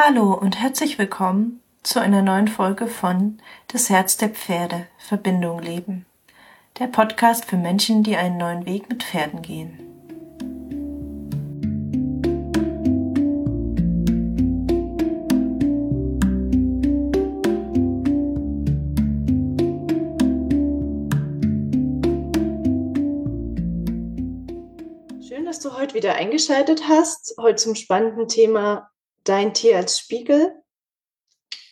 Hallo und herzlich willkommen zu einer neuen Folge von Das Herz der Pferde Verbindung leben. Der Podcast für Menschen, die einen neuen Weg mit Pferden gehen. Schön, dass du heute wieder eingeschaltet hast. Heute zum spannenden Thema Dein Tier als Spiegel.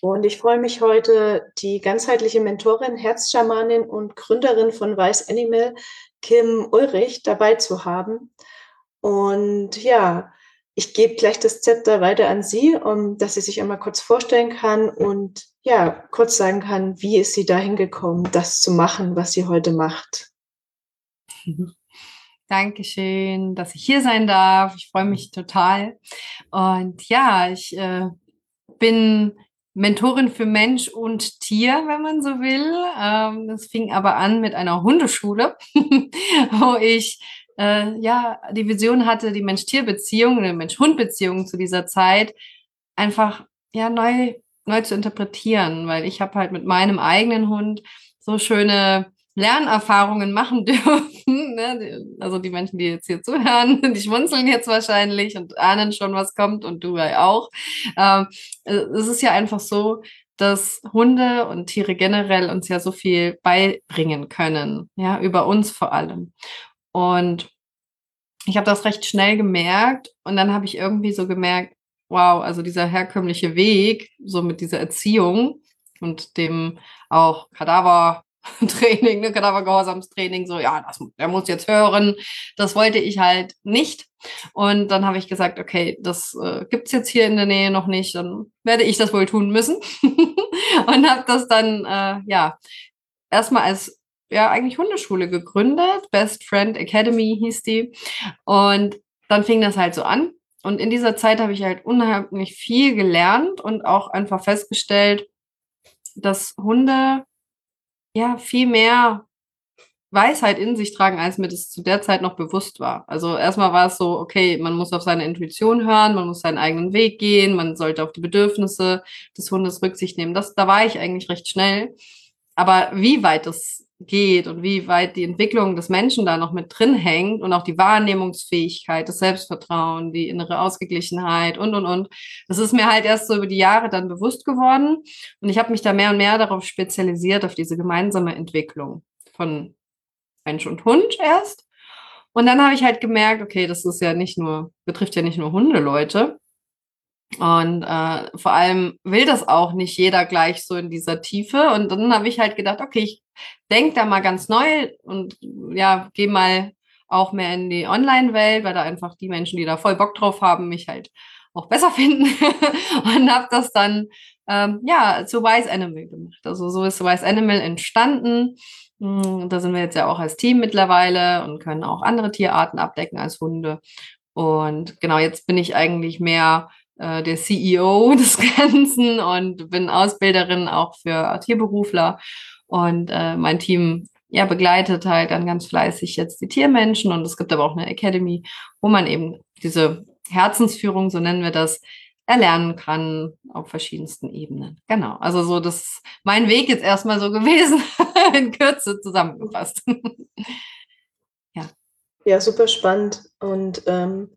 Und ich freue mich heute, die ganzheitliche Mentorin, Herzschamanin und Gründerin von Weiß Animal, Kim Ulrich, dabei zu haben. Und ja, ich gebe gleich das Zepter weiter an sie, um dass sie sich einmal kurz vorstellen kann und ja, kurz sagen kann, wie ist sie dahin gekommen, das zu machen, was sie heute macht. Dankeschön, dass ich hier sein darf. Ich freue mich total. Und ja, ich äh, bin Mentorin für Mensch und Tier, wenn man so will. Ähm, das fing aber an mit einer Hundeschule, wo ich äh, ja die Vision hatte, die Mensch-Tier-Beziehung, eine Mensch-Hund-Beziehung zu dieser Zeit einfach ja neu neu zu interpretieren, weil ich habe halt mit meinem eigenen Hund so schöne Lernerfahrungen machen dürfen. Ne? Also die Menschen, die jetzt hier zuhören, die schmunzeln jetzt wahrscheinlich und ahnen schon, was kommt und du auch. Ähm, es ist ja einfach so, dass Hunde und Tiere generell uns ja so viel beibringen können, ja, über uns vor allem. Und ich habe das recht schnell gemerkt und dann habe ich irgendwie so gemerkt, wow, also dieser herkömmliche Weg, so mit dieser Erziehung und dem auch Kadaver Training, ne, Kadavergehorsamstraining, so, ja, das, der muss jetzt hören. Das wollte ich halt nicht. Und dann habe ich gesagt, okay, das äh, gibt's jetzt hier in der Nähe noch nicht, dann werde ich das wohl tun müssen. und habe das dann, äh, ja, erstmal als ja eigentlich Hundeschule gegründet. Best Friend Academy hieß die. Und dann fing das halt so an. Und in dieser Zeit habe ich halt unheimlich viel gelernt und auch einfach festgestellt, dass Hunde ja viel mehr Weisheit in sich tragen, als mir das zu der Zeit noch bewusst war. Also erstmal war es so, okay, man muss auf seine Intuition hören, man muss seinen eigenen Weg gehen, man sollte auf die Bedürfnisse des Hundes Rücksicht nehmen. Das, da war ich eigentlich recht schnell. Aber wie weit das geht und wie weit die Entwicklung des Menschen da noch mit drin hängt und auch die Wahrnehmungsfähigkeit, das Selbstvertrauen, die innere Ausgeglichenheit und, und, und. Das ist mir halt erst so über die Jahre dann bewusst geworden und ich habe mich da mehr und mehr darauf spezialisiert, auf diese gemeinsame Entwicklung von Mensch und Hund erst. Und dann habe ich halt gemerkt, okay, das ist ja nicht nur, betrifft ja nicht nur Hundeleute, und äh, vor allem will das auch nicht jeder gleich so in dieser Tiefe. Und dann habe ich halt gedacht, okay, ich denke da mal ganz neu und ja, gehe mal auch mehr in die Online-Welt, weil da einfach die Menschen, die da voll Bock drauf haben, mich halt auch besser finden. und habe das dann ähm, ja zu Wise Animal gemacht. Also so ist Wise Animal entstanden. Hm, da sind wir jetzt ja auch als Team mittlerweile und können auch andere Tierarten abdecken als Hunde. Und genau, jetzt bin ich eigentlich mehr äh, der CEO des Ganzen und bin Ausbilderin auch für Tierberufler. Und äh, mein Team ja, begleitet halt dann ganz fleißig jetzt die Tiermenschen. Und es gibt aber auch eine Academy, wo man eben diese Herzensführung, so nennen wir das, erlernen kann auf verschiedensten Ebenen. Genau. Also so, das ist mein Weg jetzt erstmal so gewesen, in Kürze zusammengefasst. ja. Ja, super spannend. Und ähm,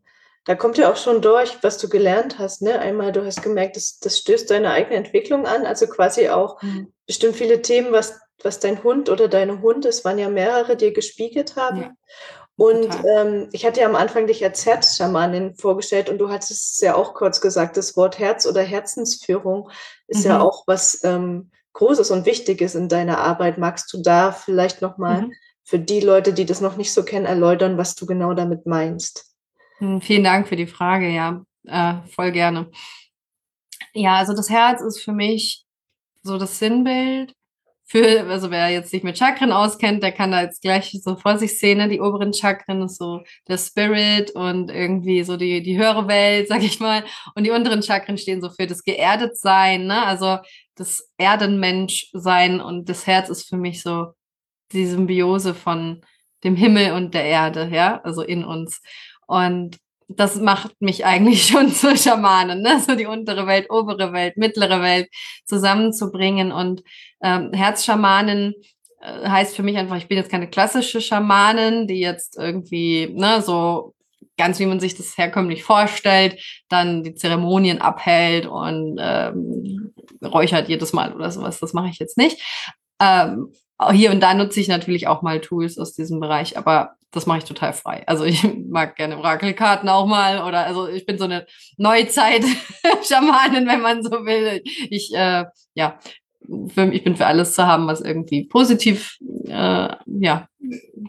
da kommt ja auch schon durch, was du gelernt hast. Ne? Einmal, du hast gemerkt, das, das stößt deine eigene Entwicklung an, also quasi auch mhm. bestimmt viele Themen, was, was dein Hund oder deine Hund, es waren ja mehrere, dir gespiegelt haben. Ja. Und ähm, ich hatte ja am Anfang dich als Herzschamanin vorgestellt und du hattest es ja auch kurz gesagt, das Wort Herz oder Herzensführung ist mhm. ja auch was ähm, Großes und Wichtiges in deiner Arbeit. Magst du da vielleicht nochmal mhm. für die Leute, die das noch nicht so kennen, erläutern, was du genau damit meinst? Hm, vielen Dank für die Frage, ja, äh, voll gerne. Ja, also das Herz ist für mich so das Sinnbild für, also wer jetzt sich mit Chakren auskennt, der kann da jetzt gleich so vor sich sehen, ne? die oberen Chakren ist so der Spirit und irgendwie so die, die höhere Welt, sag ich mal. Und die unteren Chakren stehen so für das Geerdetsein, ne? also das Erdenmenschsein und das Herz ist für mich so die Symbiose von dem Himmel und der Erde, ja, also in uns. Und das macht mich eigentlich schon zur Schamanin, ne? so die untere Welt, obere Welt, mittlere Welt zusammenzubringen. Und ähm, Herzschamanin äh, heißt für mich einfach, ich bin jetzt keine klassische Schamanin, die jetzt irgendwie ne, so ganz wie man sich das herkömmlich vorstellt, dann die Zeremonien abhält und ähm, räuchert jedes Mal oder sowas. Das mache ich jetzt nicht. Ähm, hier und da nutze ich natürlich auch mal Tools aus diesem Bereich, aber das mache ich total frei. Also ich mag gerne Orakelkarten auch mal oder also ich bin so eine Neuzeit-Schamanin, wenn man so will. Ich, äh, ja, für, ich bin für alles zu haben, was irgendwie positiv äh, ja,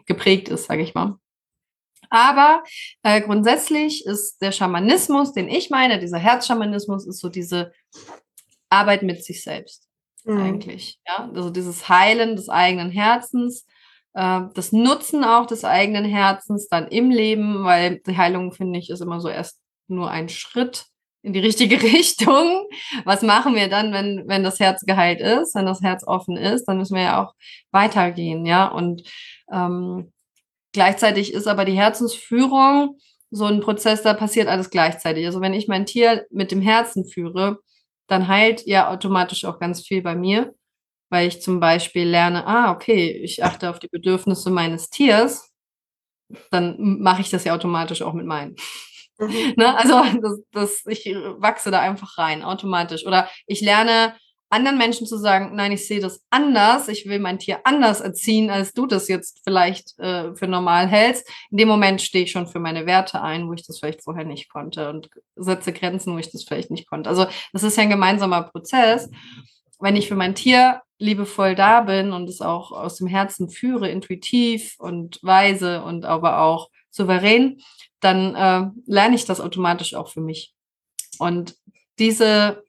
geprägt ist, sage ich mal. Aber äh, grundsätzlich ist der Schamanismus, den ich meine, dieser Herzschamanismus, ist so diese Arbeit mit sich selbst mhm. eigentlich. Ja? Also dieses Heilen des eigenen Herzens, äh, das Nutzen auch des eigenen Herzens dann im Leben, weil die Heilung, finde ich, ist immer so erst nur ein Schritt in die richtige Richtung. Was machen wir dann, wenn, wenn das Herz geheilt ist, wenn das Herz offen ist? Dann müssen wir ja auch weitergehen, ja. Und ähm, Gleichzeitig ist aber die Herzensführung so ein Prozess, da passiert alles gleichzeitig. Also wenn ich mein Tier mit dem Herzen führe, dann heilt ja automatisch auch ganz viel bei mir, weil ich zum Beispiel lerne, ah, okay, ich achte auf die Bedürfnisse meines Tiers, dann mache ich das ja automatisch auch mit meinen. Mhm. ne? Also das, das, ich wachse da einfach rein, automatisch. Oder ich lerne anderen Menschen zu sagen, nein, ich sehe das anders, ich will mein Tier anders erziehen, als du das jetzt vielleicht äh, für normal hältst. In dem Moment stehe ich schon für meine Werte ein, wo ich das vielleicht vorher nicht konnte und setze Grenzen, wo ich das vielleicht nicht konnte. Also das ist ja ein gemeinsamer Prozess. Wenn ich für mein Tier liebevoll da bin und es auch aus dem Herzen führe, intuitiv und weise und aber auch souverän, dann äh, lerne ich das automatisch auch für mich. Und diese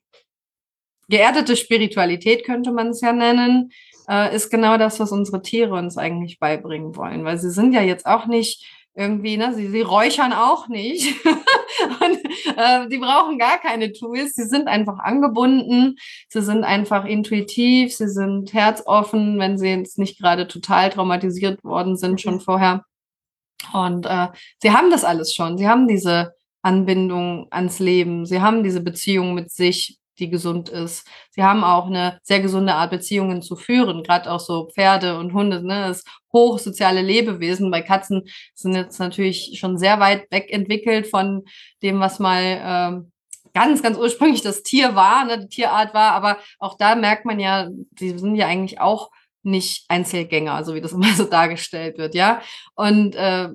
geerdete Spiritualität könnte man es ja nennen, äh, ist genau das, was unsere Tiere uns eigentlich beibringen wollen, weil sie sind ja jetzt auch nicht irgendwie, ne, sie, sie räuchern auch nicht. Und äh, die brauchen gar keine Tools, sie sind einfach angebunden, sie sind einfach intuitiv, sie sind herzoffen, wenn sie jetzt nicht gerade total traumatisiert worden sind schon mhm. vorher. Und äh, sie haben das alles schon, sie haben diese Anbindung ans Leben, sie haben diese Beziehung mit sich, die gesund ist. Sie haben auch eine sehr gesunde Art, Beziehungen zu führen. Gerade auch so Pferde und Hunde, ne, das hochsoziale Lebewesen. Bei Katzen sind jetzt natürlich schon sehr weit weg entwickelt von dem, was mal ähm, ganz, ganz ursprünglich das Tier war, ne, die Tierart war. Aber auch da merkt man ja, die sind ja eigentlich auch nicht Einzelgänger, so wie das immer so dargestellt wird, ja. Und äh,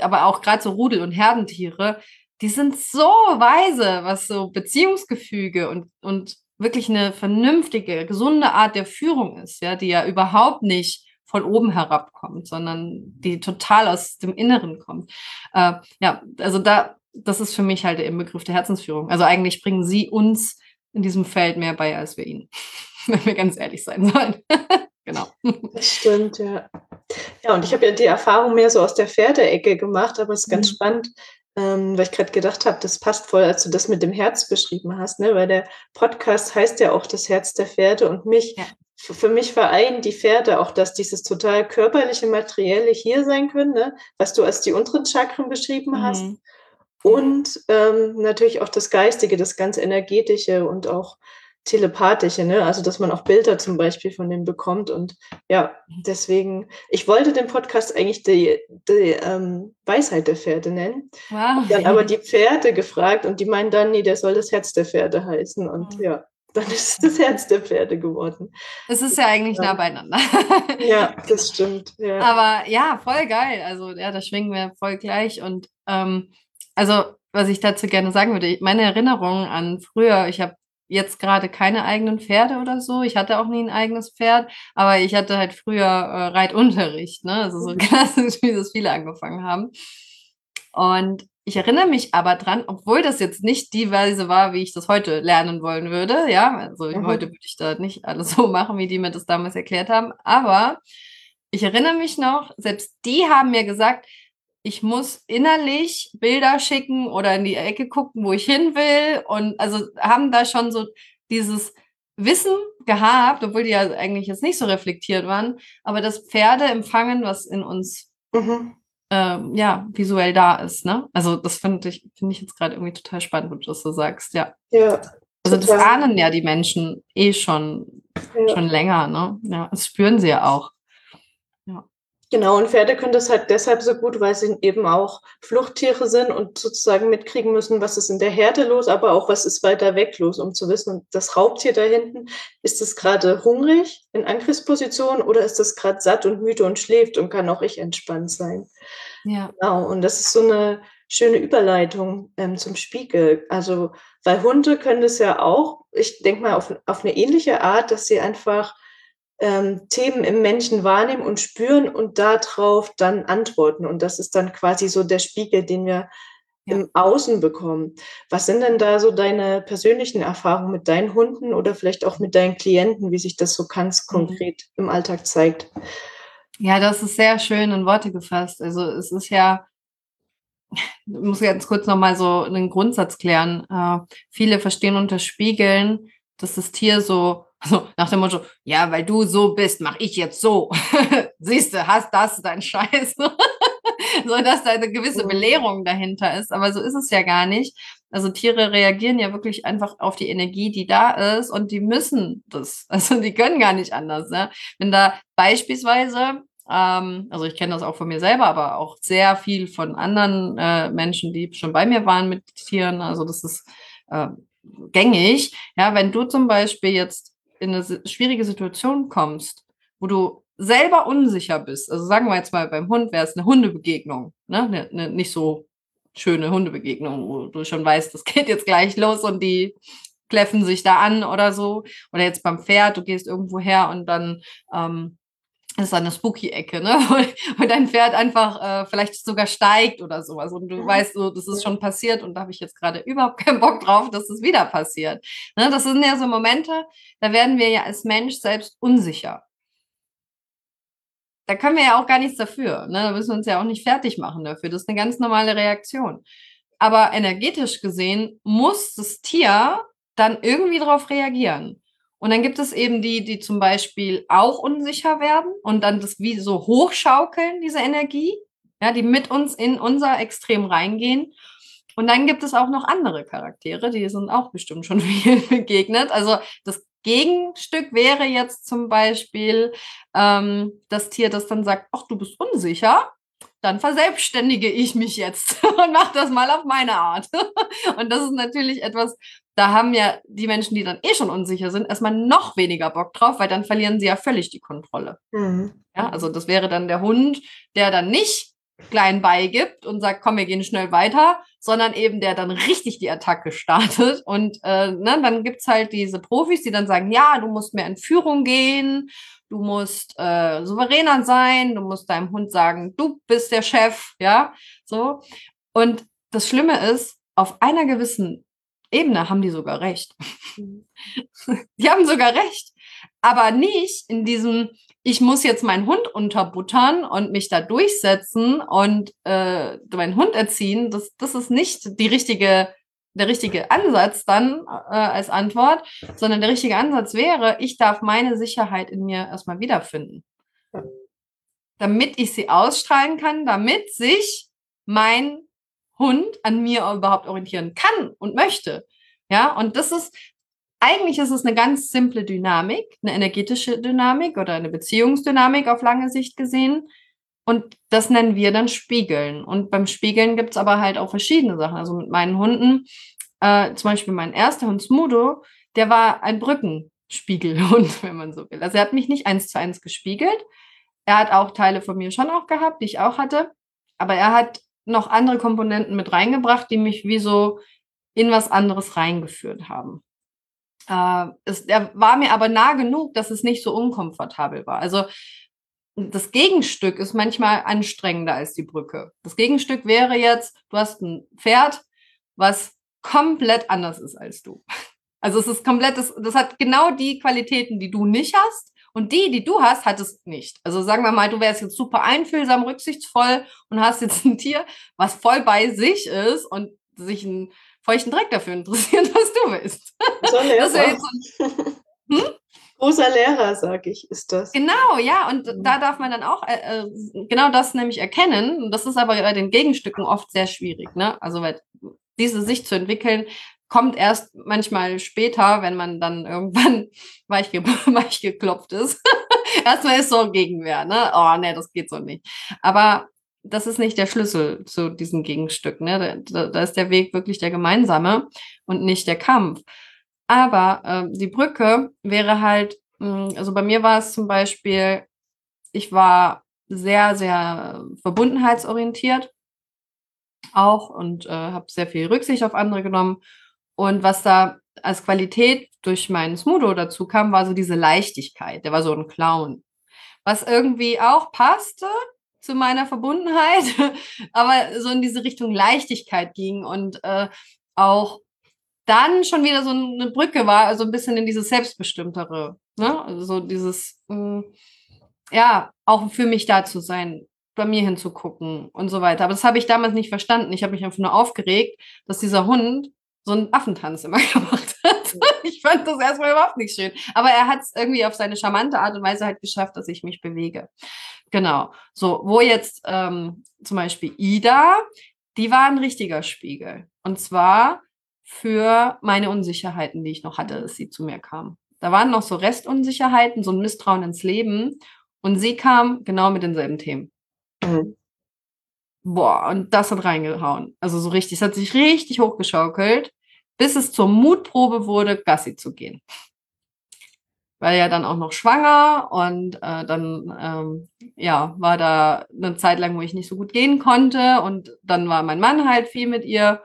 aber auch gerade so Rudel- und Herdentiere, die sind so weise, was so Beziehungsgefüge und, und wirklich eine vernünftige, gesunde Art der Führung ist, ja, die ja überhaupt nicht von oben herabkommt, sondern die total aus dem Inneren kommt. Äh, ja, also da, das ist für mich halt der Inbegriff der Herzensführung. Also eigentlich bringen sie uns in diesem Feld mehr bei, als wir ihnen, wenn wir ganz ehrlich sein sollen. genau. Das stimmt, ja. Ja, und ich habe ja die Erfahrung mehr so aus der Pferdeecke gemacht, aber es ist ganz mhm. spannend, ähm, weil ich gerade gedacht habe, das passt voll, als du das mit dem Herz beschrieben hast, ne? weil der Podcast heißt ja auch das Herz der Pferde und mich, ja. für mich vereinen die Pferde auch, dass dieses total körperliche, materielle hier sein können, ne? was du als die unteren Chakren beschrieben mhm. hast. Und ähm, natürlich auch das Geistige, das ganz Energetische und auch telepathische, ne? Also dass man auch Bilder zum Beispiel von dem bekommt. Und ja, deswegen, ich wollte den Podcast eigentlich die, die ähm, Weisheit der Pferde nennen. Wow. Dann aber die Pferde gefragt und die meinen dann, nee, der soll das Herz der Pferde heißen. Und mhm. ja, dann ist es das Herz der Pferde geworden. Es ist ja eigentlich nah beieinander. ja, das stimmt. Ja. Aber ja, voll geil. Also ja, da schwingen wir voll gleich. Und ähm, also was ich dazu gerne sagen würde, meine Erinnerung an früher, ich habe jetzt gerade keine eigenen Pferde oder so. Ich hatte auch nie ein eigenes Pferd, aber ich hatte halt früher äh, Reitunterricht, ne? Also so klassisch, wie das viele angefangen haben. Und ich erinnere mich aber dran, obwohl das jetzt nicht die Weise war, wie ich das heute lernen wollen würde. Ja, also mhm. heute würde ich da nicht alles so machen, wie die mir das damals erklärt haben. Aber ich erinnere mich noch, selbst die haben mir gesagt, ich muss innerlich Bilder schicken oder in die Ecke gucken, wo ich hin will. Und also haben da schon so dieses Wissen gehabt, obwohl die ja eigentlich jetzt nicht so reflektiert waren, aber das Pferde empfangen, was in uns mhm. äh, ja, visuell da ist. Ne? Also das finde ich, finde ich jetzt gerade irgendwie total spannend, wenn du das so sagst, ja. Ja. Also das ahnen ja die Menschen eh schon, ja. schon länger, ne? Ja, das spüren sie ja auch. Genau, und Pferde können das halt deshalb so gut, weil sie eben auch Fluchttiere sind und sozusagen mitkriegen müssen, was ist in der Herde los, aber auch was ist weiter weg los, um zu wissen, das Raubtier da hinten, ist es gerade hungrig in Angriffsposition oder ist es gerade satt und müde und schläft und kann auch ich entspannt sein. Ja. Genau, und das ist so eine schöne Überleitung ähm, zum Spiegel. Also, weil Hunde können das ja auch, ich denke mal auf, auf eine ähnliche Art, dass sie einfach ähm, Themen im Menschen wahrnehmen und spüren und darauf dann antworten. Und das ist dann quasi so der Spiegel, den wir ja. im Außen bekommen. Was sind denn da so deine persönlichen Erfahrungen mit deinen Hunden oder vielleicht auch mit deinen Klienten, wie sich das so ganz mhm. konkret mhm. im Alltag zeigt? Ja, das ist sehr schön in Worte gefasst. Also es ist ja, ich muss ganz kurz nochmal so einen Grundsatz klären. Äh, viele verstehen unter Spiegeln, dass das Tier so also nach dem Motto, ja, weil du so bist, mach ich jetzt so. Siehst du, hast das, dein Scheiß. so dass da eine gewisse. Belehrung dahinter ist. Aber so ist es ja gar nicht. Also Tiere reagieren ja wirklich einfach auf die Energie, die da ist und die müssen das. Also die können gar nicht anders. Ne? Wenn da beispielsweise ähm, also ich kenne das auch von mir selber, aber auch sehr viel von anderen äh, Menschen, die schon bei mir waren mit Tieren. Also das ist äh, gängig. Ja, wenn du zum Beispiel jetzt in eine schwierige Situation kommst, wo du selber unsicher bist, also sagen wir jetzt mal beim Hund wäre es eine Hundebegegnung, ne? Eine, eine nicht so schöne Hundebegegnung, wo du schon weißt, das geht jetzt gleich los und die kläffen sich da an oder so. Oder jetzt beim Pferd, du gehst irgendwo her und dann ähm, ist eine Spooky-Ecke, ne? Und dein Pferd einfach äh, vielleicht sogar steigt oder sowas. Und du weißt so, das ist schon passiert und da habe ich jetzt gerade überhaupt keinen Bock drauf, dass es wieder passiert. Ne? Das sind ja so Momente, da werden wir ja als Mensch selbst unsicher. Da können wir ja auch gar nichts dafür. Ne? Da müssen wir uns ja auch nicht fertig machen dafür. Das ist eine ganz normale Reaktion. Aber energetisch gesehen muss das Tier dann irgendwie darauf reagieren. Und dann gibt es eben die, die zum Beispiel auch unsicher werden und dann das wie so hochschaukeln, diese Energie, ja, die mit uns in unser Extrem reingehen. Und dann gibt es auch noch andere Charaktere, die sind auch bestimmt schon viel begegnet. Also das Gegenstück wäre jetzt zum Beispiel ähm, das Tier, das dann sagt, ach, du bist unsicher, dann verselbstständige ich mich jetzt und mache das mal auf meine Art. und das ist natürlich etwas, da haben ja die Menschen, die dann eh schon unsicher sind, erstmal noch weniger Bock drauf, weil dann verlieren sie ja völlig die Kontrolle. Mhm. Ja, also das wäre dann der Hund, der dann nicht klein beigibt und sagt, komm, wir gehen schnell weiter, sondern eben der dann richtig die Attacke startet. Und äh, ne, dann gibt's halt diese Profis, die dann sagen, ja, du musst mehr in Führung gehen, du musst äh, souveräner sein, du musst deinem Hund sagen, du bist der Chef, ja, so. Und das Schlimme ist, auf einer gewissen Ebene haben die sogar recht. Mhm. die haben sogar recht. Aber nicht in diesem, ich muss jetzt meinen Hund unterbuttern und mich da durchsetzen und äh, meinen Hund erziehen. Das, das ist nicht die richtige, der richtige Ansatz dann äh, als Antwort, sondern der richtige Ansatz wäre, ich darf meine Sicherheit in mir erstmal wiederfinden. Damit ich sie ausstrahlen kann, damit sich mein Hund an mir überhaupt orientieren kann und möchte. Ja, und das ist, eigentlich ist es eine ganz simple Dynamik, eine energetische Dynamik oder eine Beziehungsdynamik auf lange Sicht gesehen. Und das nennen wir dann Spiegeln. Und beim Spiegeln gibt es aber halt auch verschiedene Sachen. Also mit meinen Hunden, äh, zum Beispiel mein erster Hund Smudo, der war ein Brückenspiegelhund, wenn man so will. Also er hat mich nicht eins zu eins gespiegelt. Er hat auch Teile von mir schon auch gehabt, die ich auch hatte. Aber er hat noch andere Komponenten mit reingebracht, die mich wie so in was anderes reingeführt haben. Äh, es, er war mir aber nah genug, dass es nicht so unkomfortabel war. Also das Gegenstück ist manchmal anstrengender als die Brücke. Das Gegenstück wäre jetzt, du hast ein Pferd, was komplett anders ist als du. Also es ist komplett, das, das hat genau die Qualitäten, die du nicht hast. Und die, die du hast, hat es nicht. Also sagen wir mal, du wärst jetzt super einfühlsam, rücksichtsvoll und hast jetzt ein Tier, was voll bei sich ist und sich einen feuchten Dreck dafür interessiert, was du willst. So das wäre jetzt so, hm? Großer Lehrer, sage ich, ist das. Genau, ja, und mhm. da darf man dann auch äh, äh, genau das nämlich erkennen. Und das ist aber bei den Gegenstücken oft sehr schwierig, ne? Also weil diese Sicht zu entwickeln, kommt erst manchmal später, wenn man dann irgendwann weich, ge weich geklopft ist. Erstmal ist so Gegenwehr, ne? Oh, ne, das geht so nicht. Aber das ist nicht der Schlüssel zu diesem Gegenstück. Ne? Da, da ist der Weg wirklich der gemeinsame und nicht der Kampf. Aber äh, die Brücke wäre halt, hm, also bei mir war es zum Beispiel, ich war sehr, sehr verbundenheitsorientiert auch und äh, habe sehr viel Rücksicht auf andere genommen. Und was da als Qualität durch meinen Smudo dazu kam, war so diese Leichtigkeit. Der war so ein Clown. Was irgendwie auch passte zu meiner Verbundenheit, aber so in diese Richtung Leichtigkeit ging und äh, auch dann schon wieder so eine Brücke war, also ein bisschen in dieses Selbstbestimmtere. Ne? Also so dieses, mh, hm, ja, auch für mich da zu sein, bei mir hinzugucken und so weiter. Aber das habe ich damals nicht verstanden. Ich habe mich einfach nur aufgeregt, dass dieser Hund so einen Affentanz immer gemacht hat. Ich fand das erstmal überhaupt nicht schön. Aber er hat es irgendwie auf seine charmante Art und Weise halt geschafft, dass ich mich bewege. Genau. So, wo jetzt ähm, zum Beispiel Ida, die war ein richtiger Spiegel. Und zwar für meine Unsicherheiten, die ich noch hatte, als sie zu mir kam. Da waren noch so Restunsicherheiten, so ein Misstrauen ins Leben. Und sie kam genau mit denselben Themen. Mhm. Boah, und das hat reingehauen. Also so richtig, es hat sich richtig hochgeschaukelt, bis es zur Mutprobe wurde, Gassi zu gehen. War ja dann auch noch schwanger und äh, dann ähm, ja, war da eine Zeit lang, wo ich nicht so gut gehen konnte und dann war mein Mann halt viel mit ihr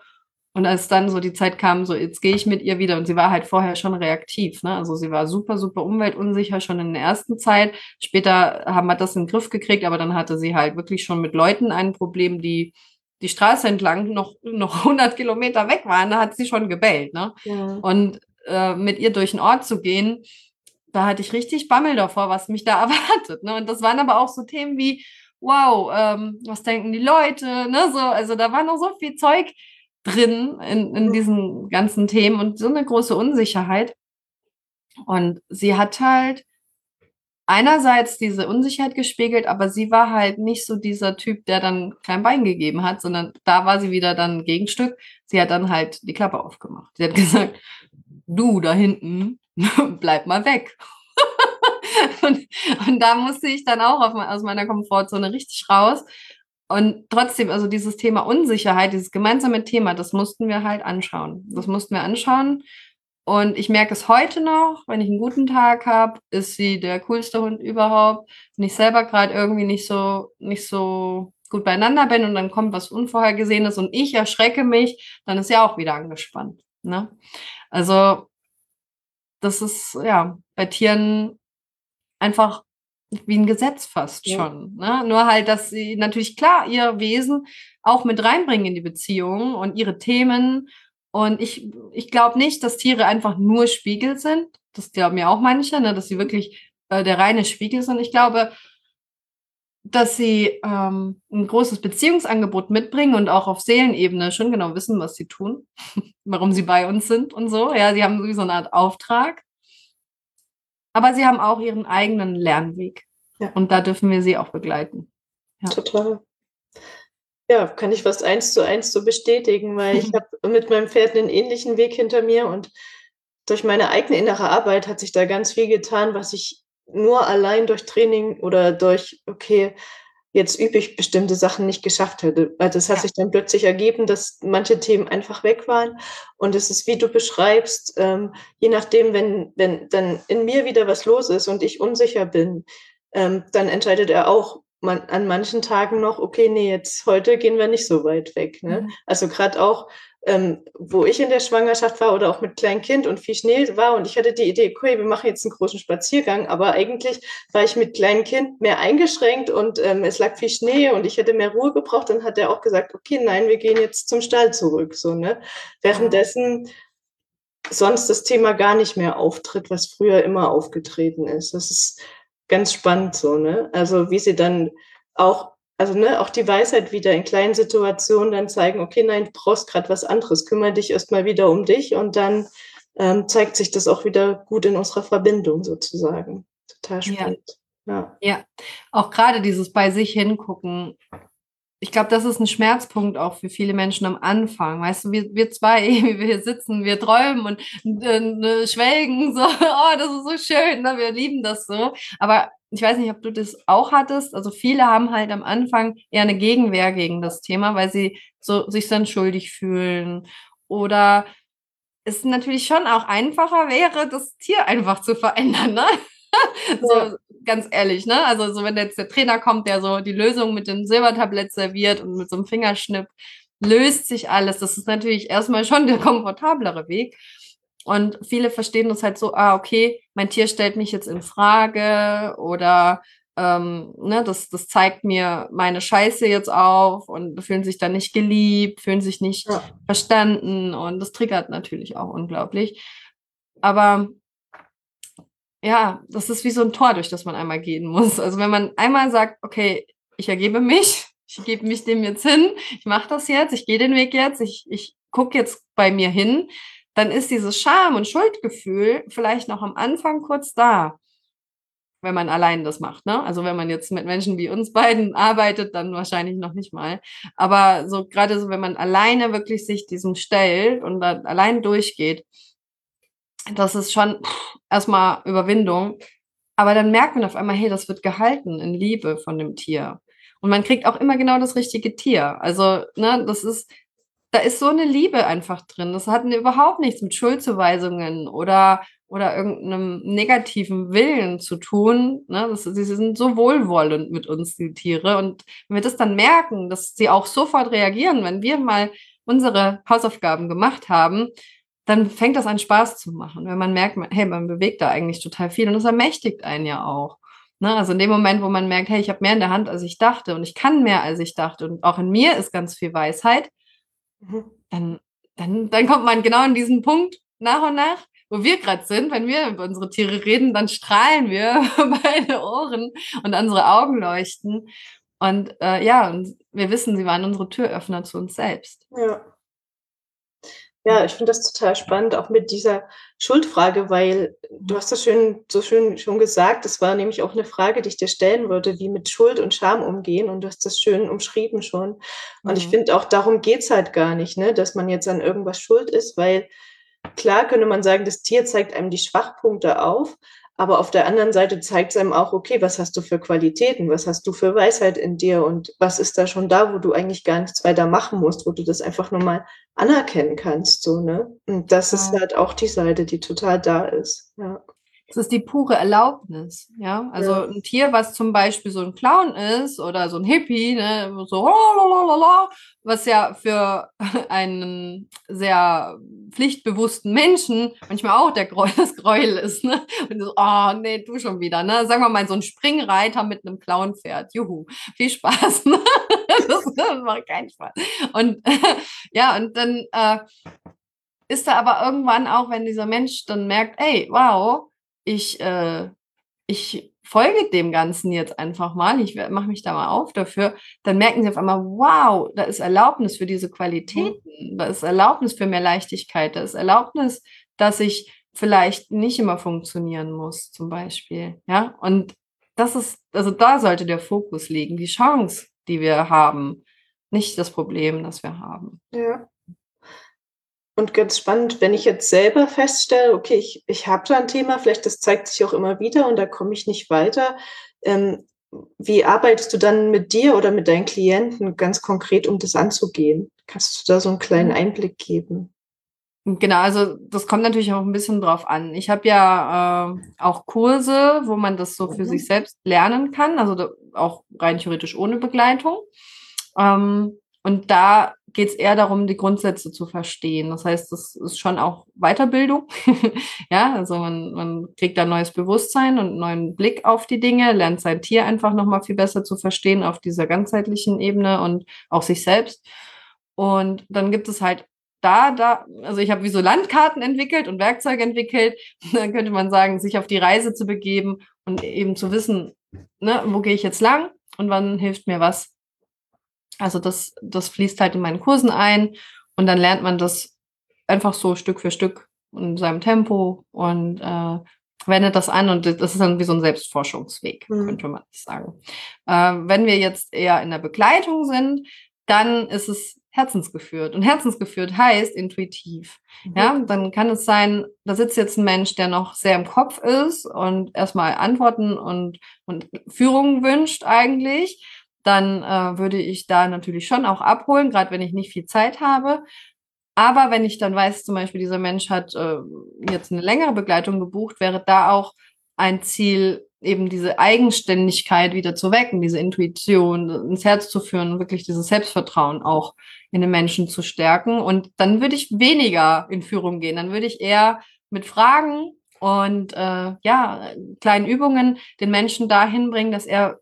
und als dann so die Zeit kam, so jetzt gehe ich mit ihr wieder und sie war halt vorher schon reaktiv, ne? Also sie war super, super umweltunsicher schon in der ersten Zeit. Später haben wir das in den Griff gekriegt, aber dann hatte sie halt wirklich schon mit Leuten ein Problem, die die Straße entlang noch, noch 100 Kilometer weg waren, da hat sie schon gebellt, ne? Ja. Und äh, mit ihr durch den Ort zu gehen, da hatte ich richtig Bammel davor, was mich da erwartet, ne? Und das waren aber auch so Themen wie, wow, ähm, was denken die Leute, ne? So, also da war noch so viel Zeug, drin in, in diesen ganzen Themen und so eine große Unsicherheit. Und sie hat halt einerseits diese Unsicherheit gespiegelt, aber sie war halt nicht so dieser Typ, der dann kein Bein gegeben hat, sondern da war sie wieder dann Gegenstück. Sie hat dann halt die Klappe aufgemacht. Sie hat gesagt, du da hinten, bleib mal weg. und, und da musste ich dann auch auf, aus meiner Komfortzone richtig raus und trotzdem, also dieses Thema Unsicherheit, dieses gemeinsame Thema, das mussten wir halt anschauen. Das mussten wir anschauen. Und ich merke es heute noch, wenn ich einen guten Tag habe, ist sie der coolste Hund überhaupt. Wenn ich selber gerade irgendwie nicht so, nicht so gut beieinander bin und dann kommt was Unvorhergesehenes und ich erschrecke mich, dann ist sie auch wieder angespannt. Ne? Also, das ist ja bei Tieren einfach wie ein Gesetz fast ja. schon. Ne? Nur halt, dass sie natürlich klar ihr Wesen auch mit reinbringen in die Beziehung und ihre Themen. Und ich, ich glaube nicht, dass Tiere einfach nur Spiegel sind. Das glauben ja auch manche, ne? dass sie wirklich äh, der reine Spiegel sind. Ich glaube, dass sie ähm, ein großes Beziehungsangebot mitbringen und auch auf Seelenebene schon genau wissen, was sie tun, warum sie bei uns sind und so. Ja, sie haben sowieso eine Art Auftrag. Aber sie haben auch ihren eigenen Lernweg. Ja. Und da dürfen wir sie auch begleiten. Ja. Total. Ja, kann ich was eins zu eins so bestätigen, weil ich habe mit meinem Pferd einen ähnlichen Weg hinter mir und durch meine eigene innere Arbeit hat sich da ganz viel getan, was ich nur allein durch Training oder durch, okay, jetzt übe ich bestimmte Sachen nicht geschafft hätte. Also es hat ja. sich dann plötzlich ergeben, dass manche Themen einfach weg waren. Und es ist, wie du beschreibst, ähm, je nachdem, wenn, wenn dann in mir wieder was los ist und ich unsicher bin, ähm, dann entscheidet er auch man, an manchen Tagen noch, okay, nee, jetzt heute gehen wir nicht so weit weg. Ne? Mhm. Also gerade auch ähm, wo ich in der Schwangerschaft war oder auch mit kleinem Kind und viel Schnee war und ich hatte die Idee, okay, wir machen jetzt einen großen Spaziergang, aber eigentlich war ich mit kleinem Kind mehr eingeschränkt und ähm, es lag viel Schnee und ich hätte mehr Ruhe gebraucht. Dann hat er auch gesagt, okay, nein, wir gehen jetzt zum Stall zurück. So, ne? Währenddessen sonst das Thema gar nicht mehr auftritt, was früher immer aufgetreten ist. Das ist ganz spannend so, ne? Also wie sie dann auch also ne, auch die Weisheit wieder in kleinen Situationen dann zeigen, okay, nein, du brauchst gerade was anderes, kümmere dich erstmal wieder um dich und dann ähm, zeigt sich das auch wieder gut in unserer Verbindung sozusagen. Total spannend. Ja, ja. ja. auch gerade dieses bei sich hingucken. Ich glaube, das ist ein Schmerzpunkt auch für viele Menschen am Anfang. Weißt du, wir, wir zwei, wie wir hier sitzen, wir träumen und äh, schwelgen so, oh, das ist so schön, ne? wir lieben das so. Aber ich weiß nicht, ob du das auch hattest. Also viele haben halt am Anfang eher eine Gegenwehr gegen das Thema, weil sie so sich dann schuldig fühlen oder es natürlich schon auch einfacher wäre, das Tier einfach zu verändern, ne? so ja. ganz ehrlich, ne? Also so wenn jetzt der Trainer kommt, der so die Lösung mit dem Silbertablett serviert und mit so einem Fingerschnipp löst sich alles. Das ist natürlich erstmal schon der komfortablere Weg. Und viele verstehen das halt so, ah, okay, mein Tier stellt mich jetzt in Frage oder ähm, ne, das, das zeigt mir meine Scheiße jetzt auf und fühlen sich dann nicht geliebt, fühlen sich nicht ja. verstanden und das triggert natürlich auch unglaublich. Aber ja, das ist wie so ein Tor, durch das man einmal gehen muss. Also wenn man einmal sagt, okay, ich ergebe mich, ich gebe mich dem jetzt hin, ich mache das jetzt, ich gehe den Weg jetzt, ich, ich gucke jetzt bei mir hin, dann ist dieses Scham- und Schuldgefühl vielleicht noch am Anfang kurz da, wenn man allein das macht. Ne? Also wenn man jetzt mit Menschen wie uns beiden arbeitet, dann wahrscheinlich noch nicht mal. Aber so gerade so, wenn man alleine wirklich sich diesem stellt und dann allein durchgeht, das ist schon erstmal Überwindung. Aber dann merkt man auf einmal, hey, das wird gehalten in Liebe von dem Tier. Und man kriegt auch immer genau das richtige Tier. Also, ne, das ist, da ist so eine Liebe einfach drin. Das hat überhaupt nichts mit Schuldzuweisungen oder, oder irgendeinem negativen Willen zu tun. Ne? Das, sie sind so wohlwollend mit uns, die Tiere. Und wenn wir das dann merken, dass sie auch sofort reagieren, wenn wir mal unsere Hausaufgaben gemacht haben, dann fängt das an Spaß zu machen, wenn man merkt, hey, man bewegt da eigentlich total viel und das ermächtigt einen ja auch. Ne? Also in dem Moment, wo man merkt, hey, ich habe mehr in der Hand, als ich dachte und ich kann mehr, als ich dachte und auch in mir ist ganz viel Weisheit, mhm. dann, dann, dann kommt man genau in diesen Punkt nach und nach, wo wir gerade sind, wenn wir über unsere Tiere reden, dann strahlen wir beide Ohren und unsere Augen leuchten. Und äh, ja, und wir wissen, sie waren unsere Türöffner zu uns selbst. Ja. Ja, ich finde das total spannend, auch mit dieser Schuldfrage, weil du hast das schön, so schön schon gesagt, das war nämlich auch eine Frage, die ich dir stellen würde, wie mit Schuld und Scham umgehen und du hast das schön umschrieben schon. Und mhm. ich finde auch, darum geht's halt gar nicht, ne, dass man jetzt an irgendwas schuld ist, weil klar könnte man sagen, das Tier zeigt einem die Schwachpunkte auf, aber auf der anderen Seite zeigt es einem auch, okay, was hast du für Qualitäten, was hast du für Weisheit in dir und was ist da schon da, wo du eigentlich gar nichts weiter machen musst, wo du das einfach nur mal anerkennen kannst, so, ne? Und das ja. ist halt auch die Seite, die total da ist, ja. Das ist die pure Erlaubnis, ja. Also ja. ein Tier, was zum Beispiel so ein Clown ist oder so ein Hippie, ne, so was ja für einen sehr pflichtbewussten Menschen manchmal auch der Gräuel, das Gräuel ist, ne? Und so, oh nee, du schon wieder, ne? Sagen wir mal so ein Springreiter mit einem Clownpferd. Juhu, viel Spaß. Ne? das, das macht keinen Spaß. Und ja, und dann äh, ist da aber irgendwann auch, wenn dieser Mensch dann merkt, ey, wow, ich, äh, ich folge dem Ganzen jetzt einfach mal, ich mache mich da mal auf dafür, dann merken sie auf einmal, wow, da ist Erlaubnis für diese Qualitäten, mhm. da ist Erlaubnis für mehr Leichtigkeit, da ist Erlaubnis, dass ich vielleicht nicht immer funktionieren muss, zum Beispiel. Ja, und das ist, also da sollte der Fokus liegen, die Chance, die wir haben, nicht das Problem, das wir haben. Ja. Und ganz spannend, wenn ich jetzt selber feststelle, okay, ich, ich habe da ein Thema, vielleicht das zeigt sich auch immer wieder und da komme ich nicht weiter. Ähm, wie arbeitest du dann mit dir oder mit deinen Klienten ganz konkret, um das anzugehen? Kannst du da so einen kleinen mhm. Einblick geben? Genau, also das kommt natürlich auch ein bisschen drauf an. Ich habe ja äh, auch Kurse, wo man das so für mhm. sich selbst lernen kann, also auch rein theoretisch ohne Begleitung. Ähm, und da geht es eher darum, die Grundsätze zu verstehen. Das heißt, das ist schon auch Weiterbildung. ja, also man, man kriegt da neues Bewusstsein und neuen Blick auf die Dinge, lernt sein Tier einfach nochmal viel besser zu verstehen auf dieser ganzheitlichen Ebene und auch sich selbst. Und dann gibt es halt da, da, also ich habe wie so Landkarten entwickelt und Werkzeuge entwickelt. Dann könnte man sagen, sich auf die Reise zu begeben und eben zu wissen, ne, wo gehe ich jetzt lang und wann hilft mir was also das, das fließt halt in meinen Kursen ein und dann lernt man das einfach so Stück für Stück in seinem Tempo und äh, wendet das an und das ist dann wie so ein Selbstforschungsweg, mhm. könnte man sagen. Äh, wenn wir jetzt eher in der Begleitung sind, dann ist es herzensgeführt. Und herzensgeführt heißt intuitiv. Mhm. Ja, dann kann es sein, da sitzt jetzt ein Mensch, der noch sehr im Kopf ist und erstmal Antworten und, und Führungen wünscht eigentlich. Dann äh, würde ich da natürlich schon auch abholen, gerade wenn ich nicht viel Zeit habe. Aber wenn ich dann weiß, zum Beispiel, dieser Mensch hat äh, jetzt eine längere Begleitung gebucht, wäre da auch ein Ziel, eben diese Eigenständigkeit wieder zu wecken, diese Intuition ins Herz zu führen, wirklich dieses Selbstvertrauen auch in den Menschen zu stärken. Und dann würde ich weniger in Führung gehen. Dann würde ich eher mit Fragen und äh, ja, kleinen Übungen den Menschen dahin bringen, dass er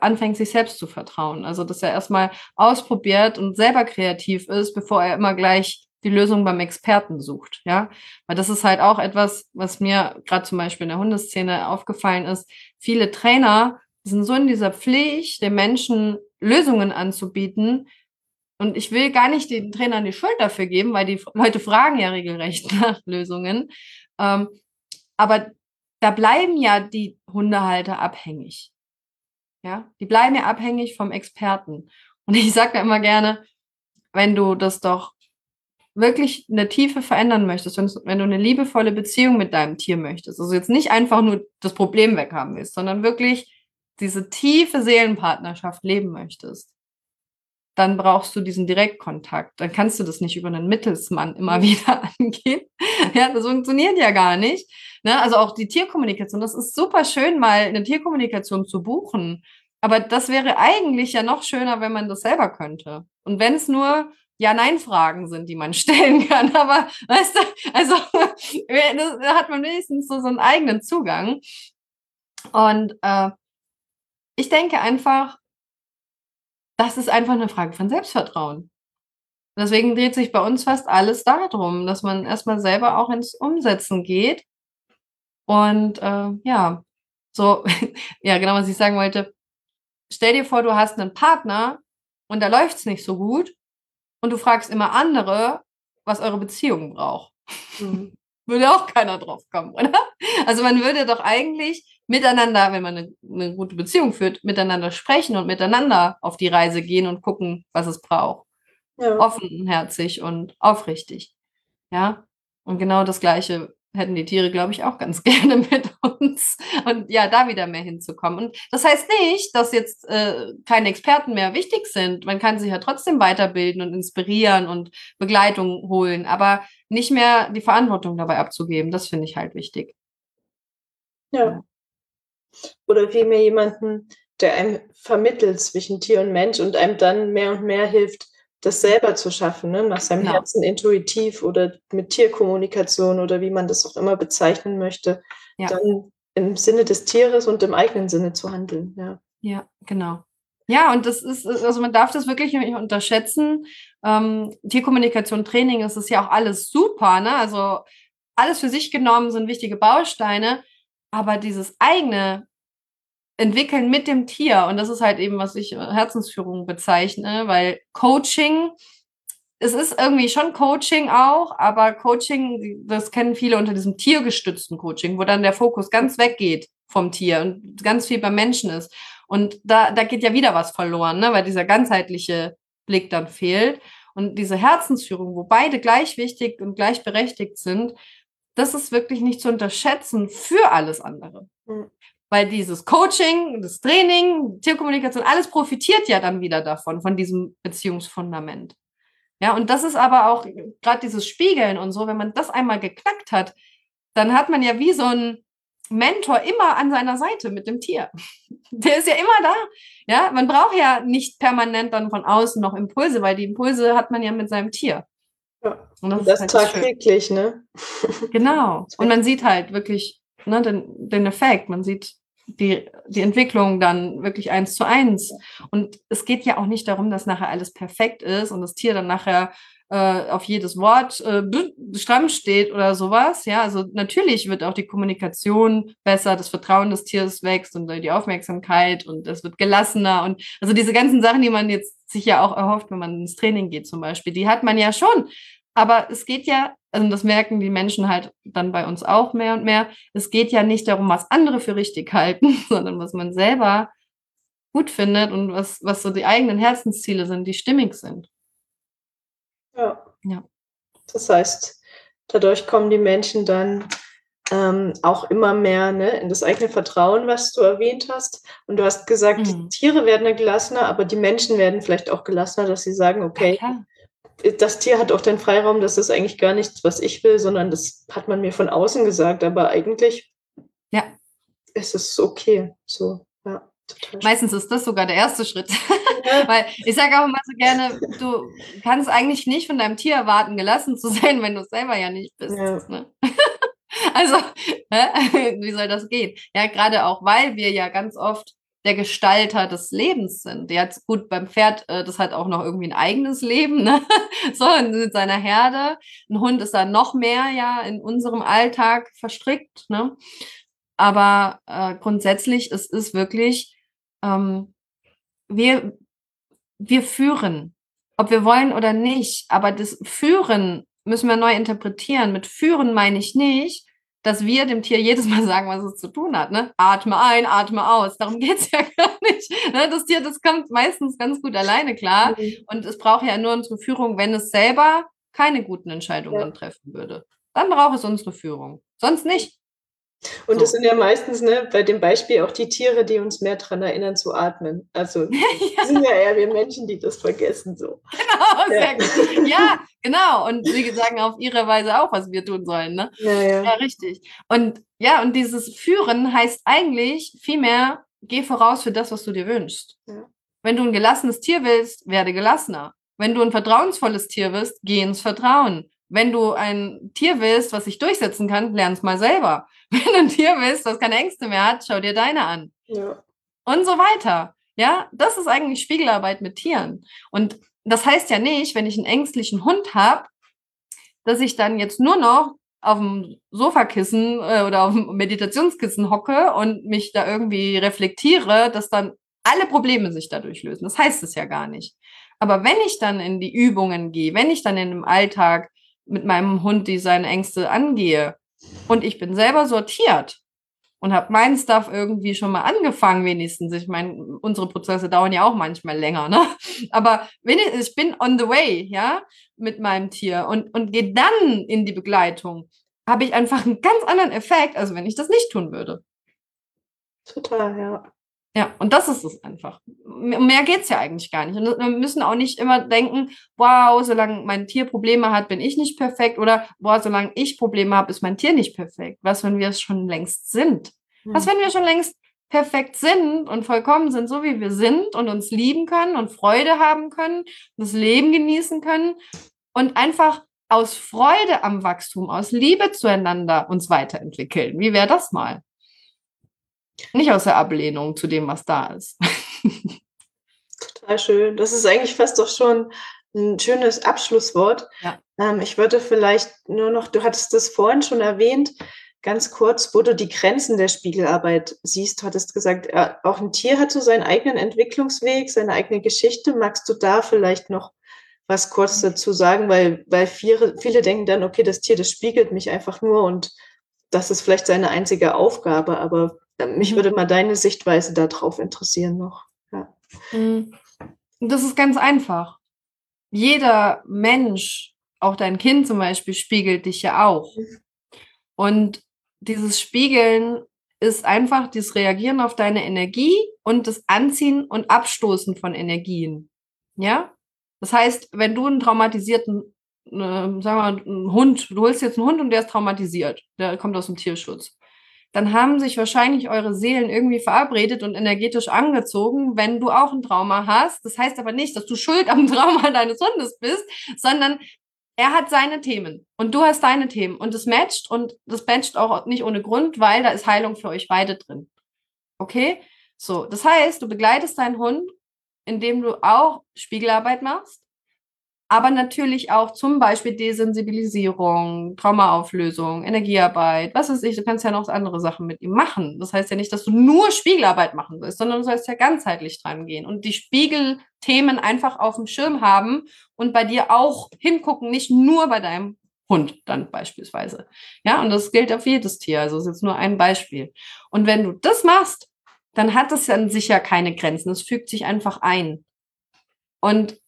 anfängt, sich selbst zu vertrauen. Also, dass er erstmal ausprobiert und selber kreativ ist, bevor er immer gleich die Lösung beim Experten sucht, ja, weil das ist halt auch etwas, was mir gerade zum Beispiel in der Hundeszene aufgefallen ist. Viele Trainer sind so in dieser Pflicht, den Menschen Lösungen anzubieten. Und ich will gar nicht den Trainern die Schuld dafür geben, weil die Leute fragen ja regelrecht nach Lösungen. Ähm, aber da bleiben ja die Hundehalter abhängig. Ja, die bleiben ja abhängig vom Experten. Und ich sage da immer gerne, wenn du das doch wirklich eine Tiefe verändern möchtest, wenn, du eine liebevolle Beziehung mit deinem Tier möchtest, also jetzt nicht einfach nur das Problem weghaben willst, sondern wirklich diese tiefe Seelenpartnerschaft leben möchtest, dann brauchst du diesen Direktkontakt. Dann kannst du das nicht über einen Mittelsmann immer wieder angehen. Ja, das funktioniert ja gar nicht. Ne? Also auch die Tierkommunikation, das ist super schön, mal eine Tierkommunikation zu buchen. Aber das wäre eigentlich ja noch schöner, wenn man das selber könnte. Und wenn es nur ja-Nein-Fragen sind, die man stellen kann. Aber weißt du, also da hat man wenigstens so, so einen eigenen Zugang. Und äh, ich denke einfach, das ist einfach eine Frage von Selbstvertrauen. Deswegen dreht sich bei uns fast alles darum, dass man erstmal selber auch ins Umsetzen geht. Und äh, ja, so, ja, genau, was ich sagen wollte. Stell dir vor, du hast einen Partner und da läuft es nicht so gut und du fragst immer andere, was eure Beziehung braucht. Mhm. würde auch keiner drauf kommen, oder? Also man würde doch eigentlich miteinander, wenn man eine, eine, gute Beziehung führt, miteinander sprechen und miteinander auf die Reise gehen und gucken, was es braucht. Ja. Offenherzig und aufrichtig. Ja. Und genau das Gleiche hätten die Tiere, glaube ich, auch ganz gerne mit uns. Und ja, da wieder mehr hinzukommen. Und das heißt nicht, dass jetzt äh, keine Experten mehr wichtig sind. Man kann sich ja trotzdem weiterbilden und inspirieren und Begleitung holen, aber nicht mehr die Verantwortung dabei abzugeben. Das finde ich halt wichtig. Ja. Oder vielmehr jemanden, der einem vermittelt zwischen Tier und Mensch und einem dann mehr und mehr hilft, das selber zu schaffen, ne? nach seinem genau. Herzen intuitiv oder mit Tierkommunikation oder wie man das auch immer bezeichnen möchte, ja. dann im Sinne des Tieres und im eigenen Sinne zu handeln. Ja, ja genau. Ja, und das ist, also man darf das wirklich nicht unterschätzen. Ähm, Tierkommunikation, Training, das ist ja auch alles super, ne? Also alles für sich genommen sind wichtige Bausteine, aber dieses eigene entwickeln mit dem Tier. Und das ist halt eben, was ich äh, Herzensführung bezeichne, weil Coaching, es ist irgendwie schon Coaching auch, aber Coaching, das kennen viele unter diesem tiergestützten Coaching, wo dann der Fokus ganz weggeht vom Tier und ganz viel beim Menschen ist. Und da, da geht ja wieder was verloren, ne? weil dieser ganzheitliche Blick dann fehlt. Und diese Herzensführung, wo beide gleich wichtig und gleichberechtigt sind, das ist wirklich nicht zu unterschätzen für alles andere. Mhm. Weil dieses Coaching, das Training, Tierkommunikation, alles profitiert ja dann wieder davon, von diesem Beziehungsfundament. Ja, und das ist aber auch gerade dieses Spiegeln und so, wenn man das einmal geknackt hat, dann hat man ja wie so ein Mentor immer an seiner Seite mit dem Tier. Der ist ja immer da. Ja, man braucht ja nicht permanent dann von außen noch Impulse, weil die Impulse hat man ja mit seinem Tier. Ja. Und das, und das halt tagtäglich, ne? Genau. Und man sieht halt wirklich ne, den, den Effekt. Man sieht die, die Entwicklung dann wirklich eins zu eins. Und es geht ja auch nicht darum, dass nachher alles perfekt ist und das Tier dann nachher äh, auf jedes Wort äh, stramm steht oder sowas. Ja, also natürlich wird auch die Kommunikation besser, das Vertrauen des Tieres wächst und die Aufmerksamkeit und es wird gelassener und also diese ganzen Sachen, die man jetzt sich ja auch erhofft, wenn man ins Training geht zum Beispiel, die hat man ja schon. Aber es geht ja, also das merken die Menschen halt dann bei uns auch mehr und mehr, es geht ja nicht darum, was andere für richtig halten, sondern was man selber gut findet und was, was so die eigenen Herzensziele sind, die stimmig sind. Ja. ja. Das heißt, dadurch kommen die Menschen dann ähm, auch immer mehr ne, in das eigene Vertrauen, was du erwähnt hast. Und du hast gesagt, mhm. Tiere werden gelassener, aber die Menschen werden vielleicht auch gelassener, dass sie sagen, okay, ja, das Tier hat auch den Freiraum, das ist eigentlich gar nichts, was ich will, sondern das hat man mir von außen gesagt, aber eigentlich ja. ist es okay. So, ja. Meistens ist das sogar der erste Schritt. Weil ich sage auch immer so gerne, du kannst eigentlich nicht von deinem Tier erwarten, gelassen zu sein, wenn du es selber ja nicht bist. Ja. Ne? Also, wie soll das gehen? Ja, gerade auch, weil wir ja ganz oft der Gestalter des Lebens sind. Jetzt gut beim Pferd, äh, das hat auch noch irgendwie ein eigenes Leben, ne? so in seiner Herde. Ein Hund ist da noch mehr ja in unserem Alltag verstrickt, ne? Aber äh, grundsätzlich es ist wirklich, ähm, wir, wir führen, ob wir wollen oder nicht. Aber das Führen müssen wir neu interpretieren. Mit Führen meine ich nicht, dass wir dem Tier jedes Mal sagen, was es zu tun hat. Ne? Atme ein, atme aus. Darum geht es ja gar nicht. Ne? Das Tier, das kommt meistens ganz gut alleine klar. Mhm. Und es braucht ja nur unsere Führung, wenn es selber keine guten Entscheidungen ja. treffen würde. Dann braucht es unsere Führung. Sonst nicht. Und das sind ja meistens ne, bei dem Beispiel auch die Tiere, die uns mehr daran erinnern zu atmen. Also ja. sind ja eher wir Menschen, die das vergessen. So. Genau, ja. sehr gut. Ja, genau. Und sie sagen auf ihre Weise auch, was wir tun sollen. Ne? Ja, ja. ja, richtig. Und ja, und dieses Führen heißt eigentlich vielmehr, geh voraus für das, was du dir wünschst. Ja. Wenn du ein gelassenes Tier willst, werde gelassener. Wenn du ein vertrauensvolles Tier willst, geh ins Vertrauen. Wenn du ein Tier willst, was sich durchsetzen kann, lern es mal selber. Wenn du ein Tier willst, was keine Ängste mehr hat, schau dir deine an. Ja. Und so weiter. Ja, das ist eigentlich Spiegelarbeit mit Tieren. Und das heißt ja nicht, wenn ich einen ängstlichen Hund habe, dass ich dann jetzt nur noch auf dem Sofakissen äh, oder auf dem Meditationskissen hocke und mich da irgendwie reflektiere, dass dann alle Probleme sich dadurch lösen. Das heißt es ja gar nicht. Aber wenn ich dann in die Übungen gehe, wenn ich dann in dem Alltag mit meinem Hund die seine Ängste angehe und ich bin selber sortiert und habe meinen Stuff irgendwie schon mal angefangen wenigstens. Ich meine, unsere Prozesse dauern ja auch manchmal länger, ne? Aber ich bin on the way, ja, mit meinem Tier und, und gehe dann in die Begleitung, habe ich einfach einen ganz anderen Effekt, als wenn ich das nicht tun würde. Total, ja. Ja, und das ist es einfach. Mehr geht es ja eigentlich gar nicht. Und wir müssen auch nicht immer denken, wow, solange mein Tier Probleme hat, bin ich nicht perfekt. Oder wow, solange ich Probleme habe, ist mein Tier nicht perfekt. Was, wenn wir es schon längst sind? Hm. Was, wenn wir schon längst perfekt sind und vollkommen sind, so wie wir sind und uns lieben können und Freude haben können, das Leben genießen können und einfach aus Freude am Wachstum, aus Liebe zueinander uns weiterentwickeln. Wie wäre das mal? Nicht aus der Ablehnung zu dem, was da ist. Total schön. Das ist eigentlich fast doch schon ein schönes Abschlusswort. Ja. Ähm, ich würde vielleicht nur noch, du hattest das vorhin schon erwähnt, ganz kurz, wo du die Grenzen der Spiegelarbeit siehst. Du hattest gesagt, äh, auch ein Tier hat so seinen eigenen Entwicklungsweg, seine eigene Geschichte. Magst du da vielleicht noch was kurz dazu sagen? Weil, weil viele, viele denken dann, okay, das Tier, das spiegelt mich einfach nur und das ist vielleicht seine einzige Aufgabe, aber mich mhm. würde mal deine Sichtweise darauf interessieren noch. Ja. Mhm. Das ist ganz einfach. Jeder Mensch, auch dein Kind zum Beispiel, spiegelt dich ja auch. Mhm. Und dieses Spiegeln ist einfach das Reagieren auf deine Energie und das Anziehen und Abstoßen von Energien. Ja? Das heißt, wenn du einen traumatisierten, äh, sagen wir mal, einen Hund, du holst jetzt einen Hund und der ist traumatisiert, der kommt aus dem Tierschutz dann haben sich wahrscheinlich eure Seelen irgendwie verabredet und energetisch angezogen, wenn du auch ein Trauma hast. Das heißt aber nicht, dass du schuld am Trauma deines Hundes bist, sondern er hat seine Themen und du hast deine Themen und es matcht und das matcht auch nicht ohne Grund, weil da ist Heilung für euch beide drin. Okay? So, das heißt, du begleitest deinen Hund, indem du auch Spiegelarbeit machst, aber natürlich auch zum Beispiel Desensibilisierung, Traumaauflösung, Energiearbeit, was weiß ich, du kannst ja noch andere Sachen mit ihm machen. Das heißt ja nicht, dass du nur Spiegelarbeit machen sollst, sondern du sollst ja ganzheitlich dran gehen und die Spiegelthemen einfach auf dem Schirm haben und bei dir auch hingucken, nicht nur bei deinem Hund dann beispielsweise. Ja, und das gilt auf jedes Tier. Also ist jetzt nur ein Beispiel. Und wenn du das machst, dann hat das an sich ja keine Grenzen. Es fügt sich einfach ein. Und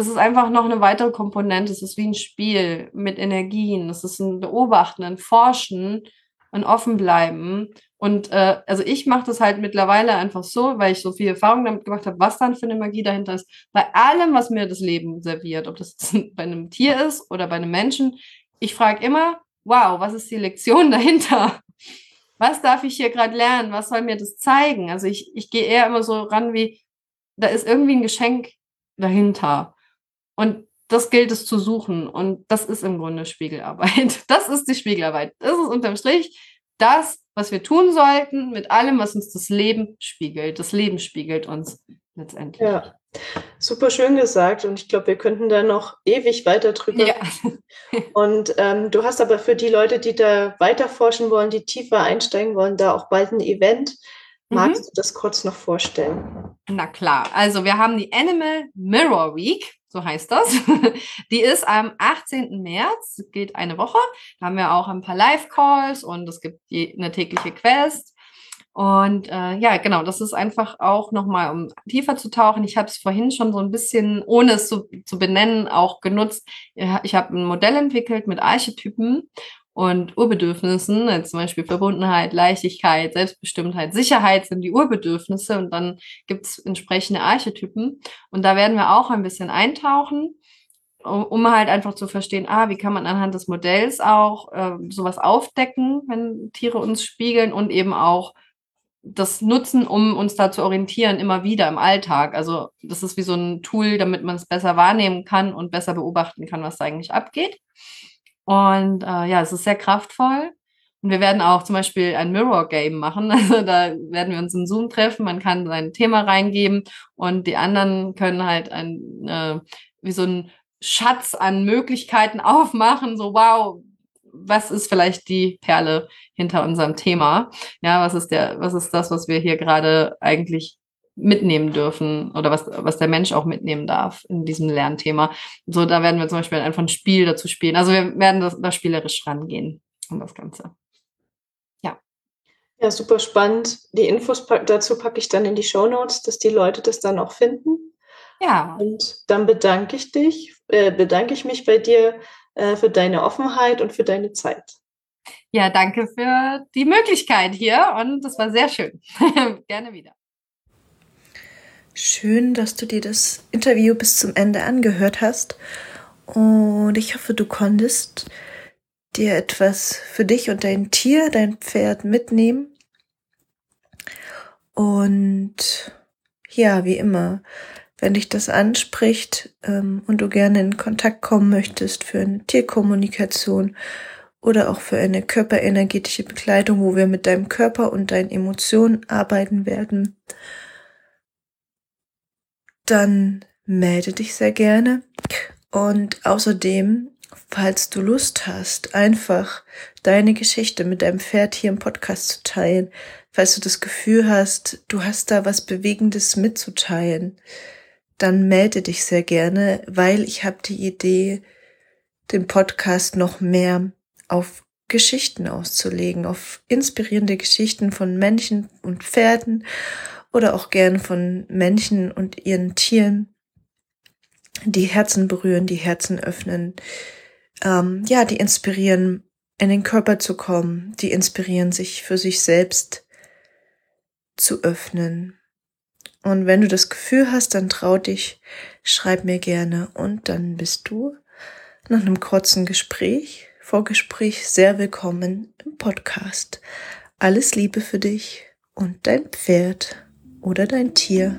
es ist einfach noch eine weitere Komponente. Es ist wie ein Spiel mit Energien. Es ist ein Beobachten, ein Forschen, ein Offenbleiben. Und äh, also ich mache das halt mittlerweile einfach so, weil ich so viel Erfahrung damit gemacht habe, was dann für eine Magie dahinter ist. Bei allem, was mir das Leben serviert, ob das bei einem Tier ist oder bei einem Menschen, ich frage immer, wow, was ist die Lektion dahinter? Was darf ich hier gerade lernen? Was soll mir das zeigen? Also ich, ich gehe eher immer so ran wie, da ist irgendwie ein Geschenk dahinter. Und das gilt es zu suchen. Und das ist im Grunde Spiegelarbeit. Das ist die Spiegelarbeit. Das ist unterm Strich das, was wir tun sollten mit allem, was uns das Leben spiegelt. Das Leben spiegelt uns letztendlich. Ja, super schön gesagt. Und ich glaube, wir könnten da noch ewig weiter drüber. Ja. Und ähm, du hast aber für die Leute, die da weiter forschen wollen, die tiefer einsteigen wollen, da auch bald ein Event. Magst mhm. du das kurz noch vorstellen? Na klar. Also wir haben die Animal Mirror Week so heißt das. Die ist am 18. März, geht eine Woche. Da haben wir auch ein paar Live-Calls und es gibt eine tägliche Quest. Und äh, ja, genau, das ist einfach auch nochmal, um tiefer zu tauchen. Ich habe es vorhin schon so ein bisschen, ohne es zu, zu benennen, auch genutzt. Ich habe ein Modell entwickelt mit Archetypen und Urbedürfnissen, als zum Beispiel Verbundenheit, Leichtigkeit, Selbstbestimmtheit, Sicherheit sind die Urbedürfnisse und dann gibt es entsprechende Archetypen. Und da werden wir auch ein bisschen eintauchen, um, um, halt einfach zu verstehen, ah, wie kann man anhand des Modells auch äh, sowas aufdecken, wenn Tiere uns spiegeln und eben auch das nutzen, um uns da zu orientieren, immer wieder im Alltag. Also das ist wie so ein Tool, damit man es besser wahrnehmen kann und besser beobachten kann, was da eigentlich abgeht. Und äh, ja, es ist sehr kraftvoll. Und wir werden auch zum Beispiel ein Mirror-Game machen. Also da werden wir uns in Zoom treffen. Man kann sein Thema reingeben und die anderen können halt ein, äh, wie so ein Schatz an Möglichkeiten aufmachen. So, wow, was ist vielleicht die Perle hinter unserem Thema? Ja, was ist der, was ist das, was wir hier gerade eigentlich mitnehmen dürfen oder was, was der Mensch auch mitnehmen darf in diesem Lernthema. So, da werden wir zum Beispiel einfach ein Spiel dazu spielen. Also wir werden das, da spielerisch rangehen um das Ganze. Ja. Ja, super spannend. Die Infos dazu packe ich dann in die Show Notes, dass die Leute das dann auch finden. Ja. Und dann bedanke ich dich, äh, bedanke ich mich bei dir äh, für deine Offenheit und für deine Zeit. Ja, danke für die Möglichkeit hier und das war sehr schön. Gerne wieder. Schön, dass du dir das Interview bis zum Ende angehört hast. Und ich hoffe, du konntest dir etwas für dich und dein Tier, dein Pferd mitnehmen. Und ja, wie immer, wenn dich das anspricht ähm, und du gerne in Kontakt kommen möchtest für eine Tierkommunikation oder auch für eine körperenergetische Begleitung, wo wir mit deinem Körper und deinen Emotionen arbeiten werden, dann melde dich sehr gerne. Und außerdem, falls du Lust hast, einfach deine Geschichte mit deinem Pferd hier im Podcast zu teilen, falls du das Gefühl hast, du hast da was Bewegendes mitzuteilen, dann melde dich sehr gerne, weil ich habe die Idee, den Podcast noch mehr auf Geschichten auszulegen, auf inspirierende Geschichten von Menschen und Pferden oder auch gern von Menschen und ihren Tieren, die Herzen berühren, die Herzen öffnen, ähm, ja, die inspirieren, in den Körper zu kommen, die inspirieren, sich für sich selbst zu öffnen. Und wenn du das Gefühl hast, dann trau dich, schreib mir gerne und dann bist du nach einem kurzen Gespräch, Vorgespräch sehr willkommen im Podcast. Alles Liebe für dich und dein Pferd oder dein Tier.